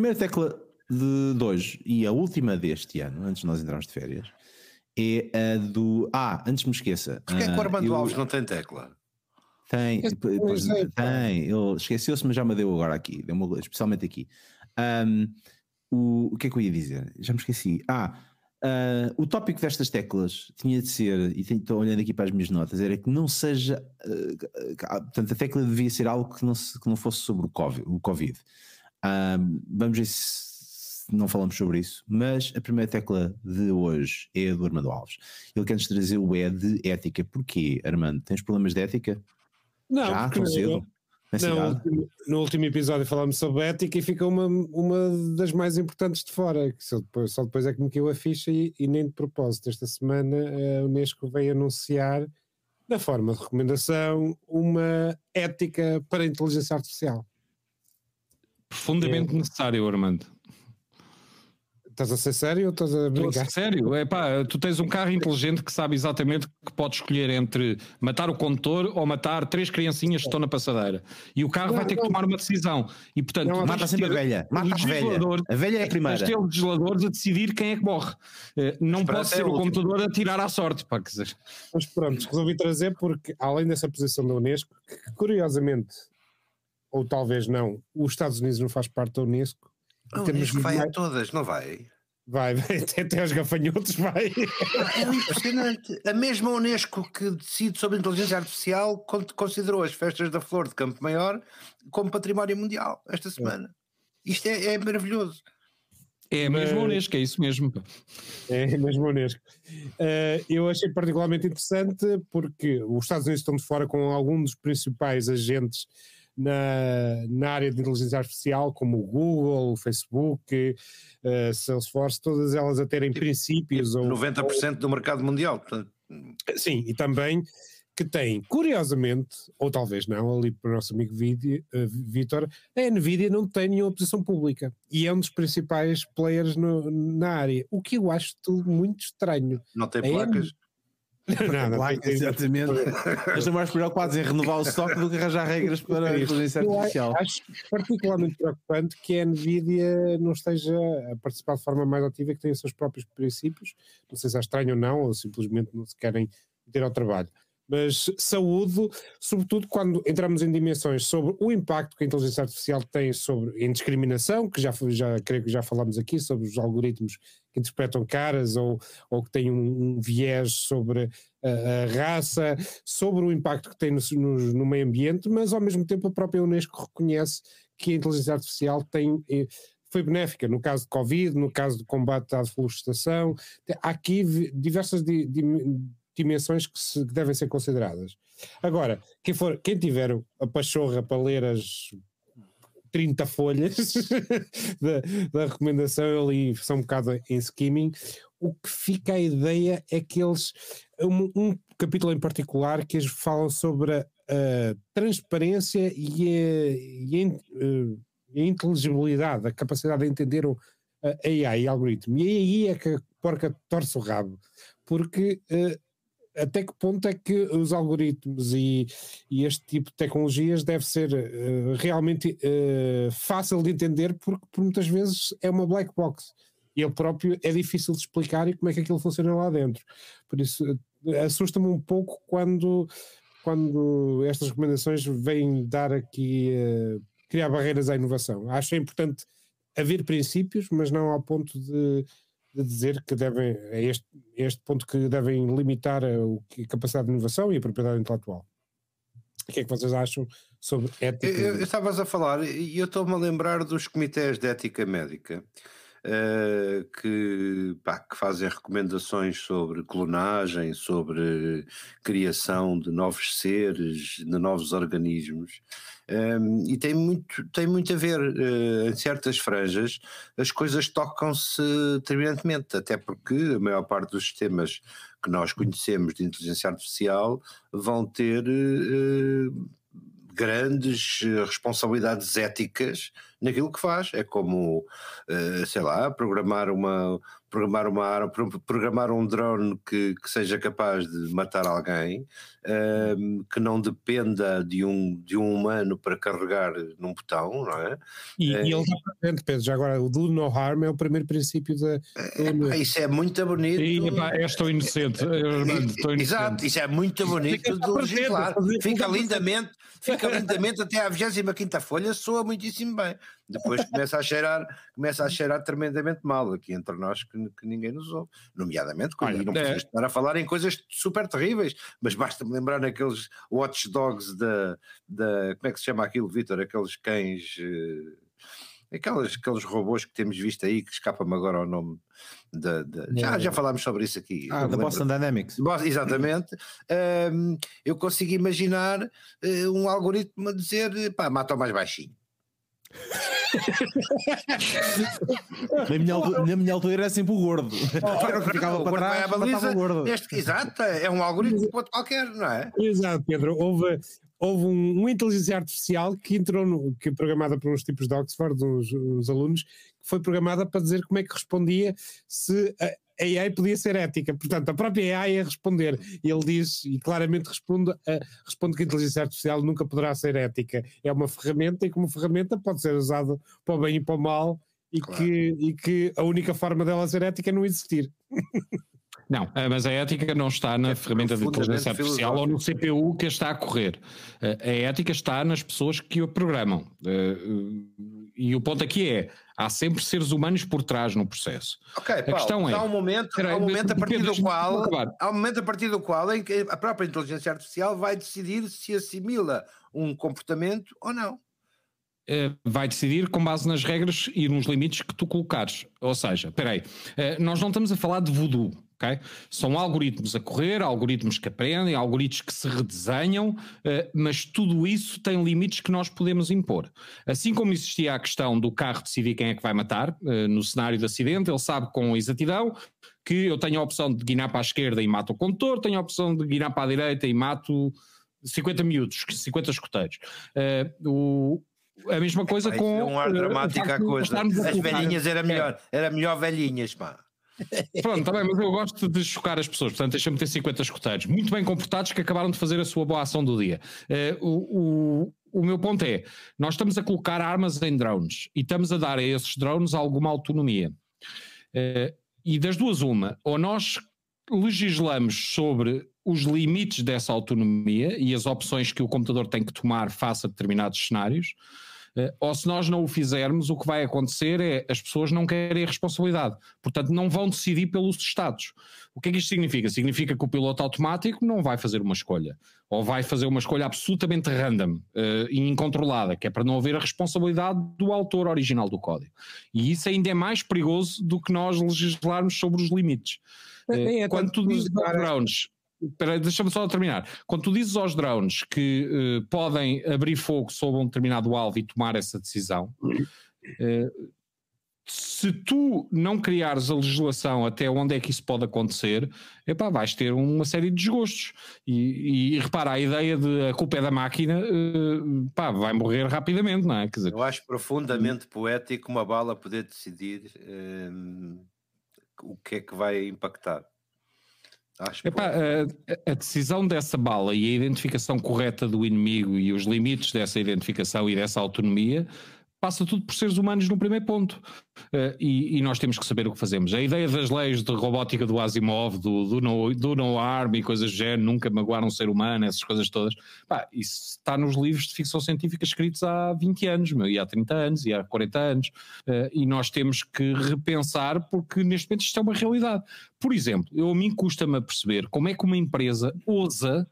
primeira tecla de hoje e a última deste ano, antes de nós entrarmos de férias, é a do. Ah, antes me esqueça. Porquê é que o ah, Armando eu- Alves não tem tecla? Tem, pois, tem. Ele esqueceu-se, mas já me deu agora aqui, deu-me especialmente aqui. Ahm, o, o que é que eu ia dizer? Já me esqueci. Ah, ah, o tópico destas teclas tinha de ser, e tenho- estou olhando aqui para as minhas notas, era que não seja. ah, portanto, a tecla devia ser algo que não, se- que não fosse sobre o Covid. O COVID. Ahm, vamos ver se não falamos sobre isso, mas a primeira tecla de hoje é a do Armando Alves. Ele quer-nos trazer o E de ética. Porquê, Armando? Tens problemas de ética? Não, Já, tão cedo? Não, no último episódio falámos sobre ética e fica uma, uma das mais importantes de fora. que Só depois, só depois é que me caiu a ficha e, e nem de propósito. Esta semana a Unesco veio anunciar, na forma de recomendação, uma ética para a inteligência artificial. Profundamente necessário, Armando. Estás a ser sério ou estás a Estou brincar? ser Sério, é pá, tu tens um carro inteligente que sabe exatamente que pode escolher entre matar o condutor ou matar três criancinhas que estão na passadeira. E o carro Não, vai ter que não. tomar uma decisão. E portanto, Não, tens Mata de sempre a ter velha. o Mata a velha. legislador- A velha é a Tens de primeira. ter o legislador a decidir quem é que morre. Eh, Não pode é ser o última. computador a tirar à sorte. Pá, quer dizer, Mas pronto, resolvi trazer porque, além dessa posição da Unesco, que curiosamente, ou talvez não, os Estados Unidos não faz parte da Unesco. A Unesco vai a mais- todas, não vai? Vai, vai, até, até aos gafanhotos vai. É impressionante. A mesma Unesco que decide sobre a inteligência artificial con- considerou as festas da Flor de Campo Maior como património mundial esta semana. Isto é, é maravilhoso. é mesmo Mas- honesto, é isso mesmo. É mesmo Unesco. Eh, eu achei particularmente interessante porque os Estados Unidos estão de fora com alguns dos principais agentes na, na área de inteligência artificial, como o Google, o Facebook, eh, Salesforce, todas elas a terem princípios ou 90% do mercado mundial. Sim, e também que tem, curiosamente, ou talvez não, ali para o nosso amigo Vidi- eh, a Nvidia não tem nenhuma posição pública e é um dos principais players no- na área, o que eu acho tudo muito estranho. não tem placas. Não, não Claro, tem- exatamente. Eles estão mais preocupados em renovar o estoque do que arranjar regras para a inteligência artificial. acho particularmente preocupante que a Nvidia não esteja a participar de forma mais ativa, que tenha os seus próprios princípios. Não sei se é estranho ou não, ou simplesmente não se querem meter ao trabalho. Mas saúde, sobretudo quando entramos em dimensões sobre o impacto que a inteligência artificial tem sobre em discriminação, que já, já creio que já falámos aqui, sobre os algoritmos que interpretam caras ou, ou que têm um, um viés sobre a, a raça, sobre o impacto que tem no, no- no meio ambiente, mas ao mesmo tempo a própria Unesco reconhece que a inteligência artificial tem, eh, foi benéfica no caso de Covid, no caso do combate à florestação. Há aqui diversas di- dim- dimensões que, se- que devem ser consideradas. Agora, quem, for, quem tiver a pachorra para ler as 30 folhas da, da recomendação, eu li só um bocado em skimming, o que fica a ideia é que eles, um, um capítulo em particular que eles falam sobre a, a transparência e a, e a eh, e inteligibilidade, a capacidade de entender o AI, algoritmo. E aí é que a porca torce o rabo, porque eh, até que ponto é que os algoritmos e, e este tipo de tecnologias deve ser eh, realmente eh, fácil de entender, porque por muitas vezes é uma black box. E ele próprio é difícil de explicar e como é que aquilo funciona lá dentro. Por isso, eh, assusta-me um pouco quando, quando estas recomendações vêm dar aqui, eh, criar barreiras à inovação. Acho importante haver princípios, mas não ao ponto de, de dizer que devem, é este, este ponto que devem limitar a, a capacidade de inovação e a propriedade intelectual. O que é que vocês acham sobre ética? Eu- eu- eu Estavas a falar e eu estou-me a lembrar dos comitês de ética médica eh, que, pá, que fazem recomendações sobre clonagem, sobre criação de novos seres, de novos organismos. Um, e tem muito, tem muito a ver, eh, em certas franjas, as coisas tocam-se determinantemente, até porque a maior parte dos sistemas que nós conhecemos de inteligência artificial vão ter eh, grandes responsabilidades éticas naquilo que faz. É como, uh, sei lá, programar uma, programar uma arma, programar um drone que, que seja capaz de matar alguém, uh, que não dependa de um, de um humano para carregar num botão, não é? E, uh, e ele está presente, Pedro, já agora, o do no harm é o primeiro princípio da. É, isso é muito bonito. E, epá, tão inocente, Armando, inocente. Exato, isso é muito bonito de legislar. Fica lindamente, fica lindamente até à 25 folha, soa muitíssimo bem. Depois começa a cheirar, começa a cheirar tremendamente mal aqui entre nós que, que ninguém nos ouve, nomeadamente quando Olha, não é... estar a falar em coisas super terríveis, mas basta-me lembrar naqueles watchdogs da, da como é que se chama aquilo, Vitor? Aqueles cães. Uh, Aquelas, aqueles robôs que temos visto aí, que escapa-me agora ao nome. Da, da... Já, já falámos sobre isso aqui. Ah, da Boston Dynamics. Exatamente. Um, eu consigo imaginar uh, um algoritmo a dizer: pá, mata o mais baixinho. Na, minha altura, na minha altura era sempre o gordo. Oh, que ficava para trás, baliza, o gordo. Este, exato, é um algoritmo qualquer, não é? Exato, Pedro. Houve, houve um, uma inteligência artificial que entrou no, que é programada por uns tipos de Oxford, uns, uns, alunos, que foi programada para dizer como é que respondia se a, a AI podia ser ética. Portanto, a própria AI a responder. Ele diz, e claramente responde, responde que a inteligência artificial nunca poderá ser ética. É uma ferramenta e como ferramenta pode ser usada para o bem e para o mal e, claro. que, e que a única forma dela ser ética é não existir. Não, eh, mas a ética não está na é ferramenta de inteligência artificial ou no CPU que está a correr. Eh, a ética está nas pessoas que o programam. Eh, e o ponto aqui é: há sempre seres humanos por trás no processo. Ok, a Paulo, questão é, há um momento, há um momento a partir do qual há um momento a partir do qual em que a própria inteligência artificial vai decidir se assimila um comportamento ou não vai decidir com base nas regras e nos limites que tu colocares. Ou seja, espera aí, nós não estamos a falar de voodoo, Okay? São algoritmos a correr, algoritmos que aprendem, algoritmos que se redesenham, uh, mas tudo isso tem limites que nós podemos impor. Assim como existia a questão do carro decidir quem é que vai matar, uh, no cenário de acidente, ele sabe com exatidão que eu tenho a opção de guinar para a esquerda e mato o condutor, tenho a opção de guinar para a direita e mato 50 miúdos, 50 escuteiros. Uh, o, a mesma coisa é, com. É um ar dramático a coisa. As velhinhas era melhor, era melhor velhinhas, pá. Pronto, tá bem, mas eu gosto de chocar as pessoas, portanto deixa-me ter 50 escuteiros, muito bem comportados que acabaram de fazer a sua boa ação do dia. Uh, o, o, o meu ponto é: nós estamos a colocar armas em drones e estamos a dar a esses drones alguma autonomia. Uh, e das duas, uma, ou nós legislamos sobre os limites dessa autonomia e as opções que o computador tem que tomar face a determinados cenários eh, ou se nós não o fizermos, o que vai acontecer é as pessoas não querem a responsabilidade, portanto não vão decidir pelos Estados. O que é que isto significa? Significa que o piloto automático não vai fazer uma escolha, ou vai fazer uma escolha absolutamente random uh, e incontrolada, que é para não haver a responsabilidade do autor original do código. E isso ainda é mais perigoso do que nós legislarmos sobre os limites. Uh, quando tu dizes backgrounds, deixa-me só terminar. Quando tu dizes aos drones que uh, podem abrir fogo sobre um determinado alvo e tomar essa decisão, uh, se tu não criares a legislação até onde é que isso pode acontecer, epá, vais ter uma série de desgostos. E, e, repara, a ideia de a culpa é da máquina uh, pá, vai morrer rapidamente, não é? Dizer, Eu acho profundamente poético uma bala poder decidir o que é que vai impactar. Acho Epá, a, a, decisão dessa bala e a identificação correta do inimigo e os limites dessa identificação e dessa autonomia passa tudo por seres humanos no primeiro ponto. Uh, e, e, nós temos que saber o que fazemos. A ideia das leis de robótica do Asimov, do, do, no, do no harm e coisas do género, nunca magoar um ser humano, essas coisas todas, pá, isso está nos livros de ficção científica escritos há 20 anos, meu, e há 30 anos, e há 40 anos. Uh, e nós temos que repensar, porque neste momento isto é uma realidade. Por exemplo, eu, a mim custa-me a perceber como é que uma empresa ousa,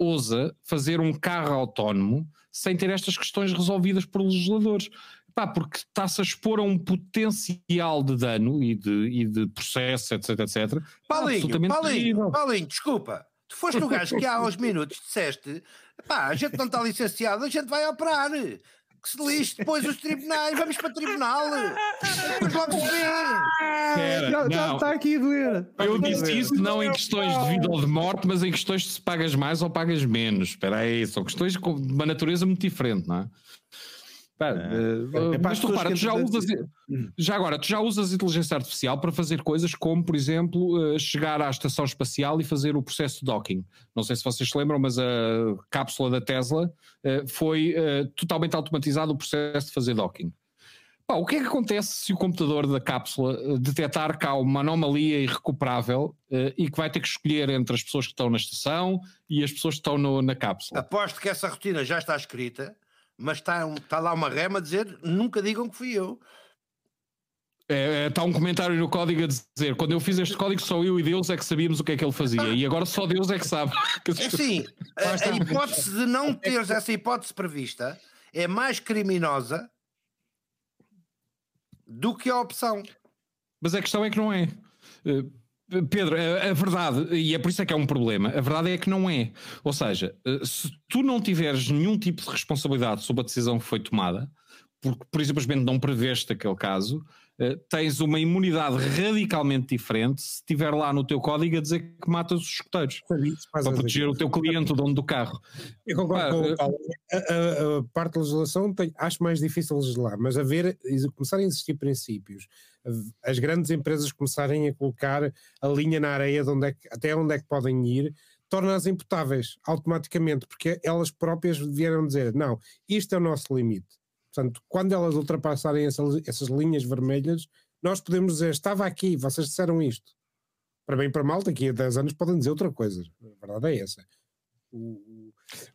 ousa fazer um carro autónomo sem ter estas questões resolvidas por legisladores. Pá, porque está-se a expor a um potencial de dano e de, e de processo, etc, etc. Paulinho, Paulinho, Paulinho, desculpa. Tu foste o gajo que há uns minutos disseste pá, a gente não está licenciado, a gente vai operar. Que se lixe depois os tribunais, vamos para o tribunal. Vamos logo ver. já, já está aqui a doer. Eu disse isso não em questões de vida ou de morte, mas em questões de se pagas mais ou pagas menos. Espera aí, são questões de uma natureza muito diferente, não é? Pá, uh, mas tu repara, tu já usas, hum. já agora, tu já usas inteligência artificial para fazer coisas como, por exemplo, uh, chegar à estação espacial e fazer o processo de docking. Não sei se vocês se lembram, mas a cápsula da Tesla uh, foi totalmente automatizado o processo de fazer docking. Pá, o que é que acontece se o computador da cápsula detectar que há uma anomalia irrecuperável e que vai ter que escolher entre as pessoas que estão na estação e as pessoas que estão no, na cápsula? Aposto que essa rotina já está escrita mas está, está lá uma rema a dizer nunca digam que fui eu. É, está é, um comentário no código a dizer: quando eu fiz este código, só eu e Deus é que sabíamos o que é que ele fazia, e agora só Deus é que sabe. É sim, a, a hipótese de não teres essa hipótese prevista é mais criminosa do que a opção. Mas a questão é que não é. Pedro, a, a, verdade, e é por isso é que é um problema, a verdade é que não é. Ou seja, eh, se tu não tiveres nenhum tipo de responsabilidade sobre a decisão que foi tomada, porque por simplesmente não preveste aquele caso, uh, tens uma imunidade radicalmente diferente se estiver lá no teu código a dizer que matas os escuteiros para proteger o teu cliente, o dono do carro. Eu concordo com o Paulo. A, a, a, parte da legislação tem, acho mais difícil legislar, mas haver, começarem a existir princípios as grandes empresas começarem a colocar a linha na areia de onde é que, até onde é que podem ir, torna-as imputáveis automaticamente, porque elas próprias vieram dizer: não, isto é o nosso limite. Portanto, quando elas ultrapassarem essas, essas linhas vermelhas, nós podemos dizer: estava aqui, vocês disseram isto. Para bem e para mal, daqui a 10 anos podem dizer outra coisa. A verdade é essa.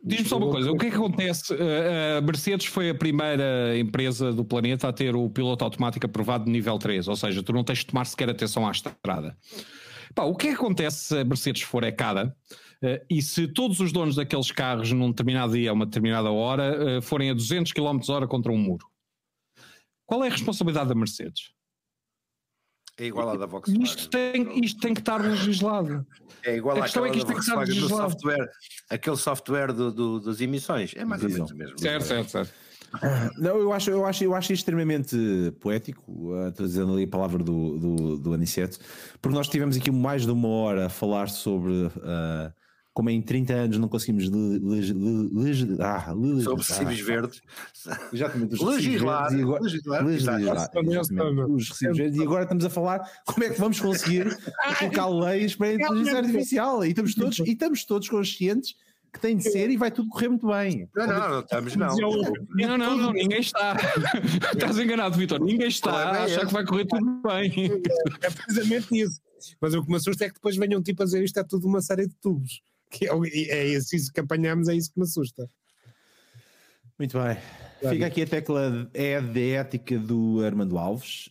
Diz-me só uma coisa, o que é que acontece? A Mercedes foi a primeira empresa do planeta a ter o piloto automático aprovado de nível 3, ou seja, tu não tens de tomar sequer atenção à estrada. Pá, o que é que acontece se a Mercedes for ecada e se todos os donos daqueles carros num determinado dia, a uma determinada hora, forem a 200 km hora contra um muro? Qual é a responsabilidade da Mercedes? É igual à da Volkswagen. Isto tem, isto tem que estar legislado. É igual à é que isto tem que estar legislado. Software, aquele software do, do, das emissões. É mais ou menos o mesmo. Certo, certo, certo. Não, eu acho, eu acho, eu acho extremamente poético, estou dizendo ali a palavra do, do, do Aniceto, porque nós tivemos aqui mais de uma hora a falar sobre uh, como em 30 anos não conseguimos legislar ah, sobre recibos verdes. Exatamente, legislar, verdes, agora, legislar, legislar, legislar os recibos verdes, e agora estamos a falar como é que vamos conseguir colocar leis para a inteligência artificial e estamos todos, e estamos todos conscientes que tem de ser e vai tudo correr muito bem. Não, não, não estamos não. Não, não, não, ninguém está. Estás enganado, Vitor. Ninguém está a achar que vai correr tudo bem. É precisamente isso. Mas o que me assusta é que depois venham tipo a dizer isto é tudo uma série de tubos. É, é isso que apanhamos, é isso que me assusta. Muito bem. Fica aqui a tecla é de ética do Armando Alves.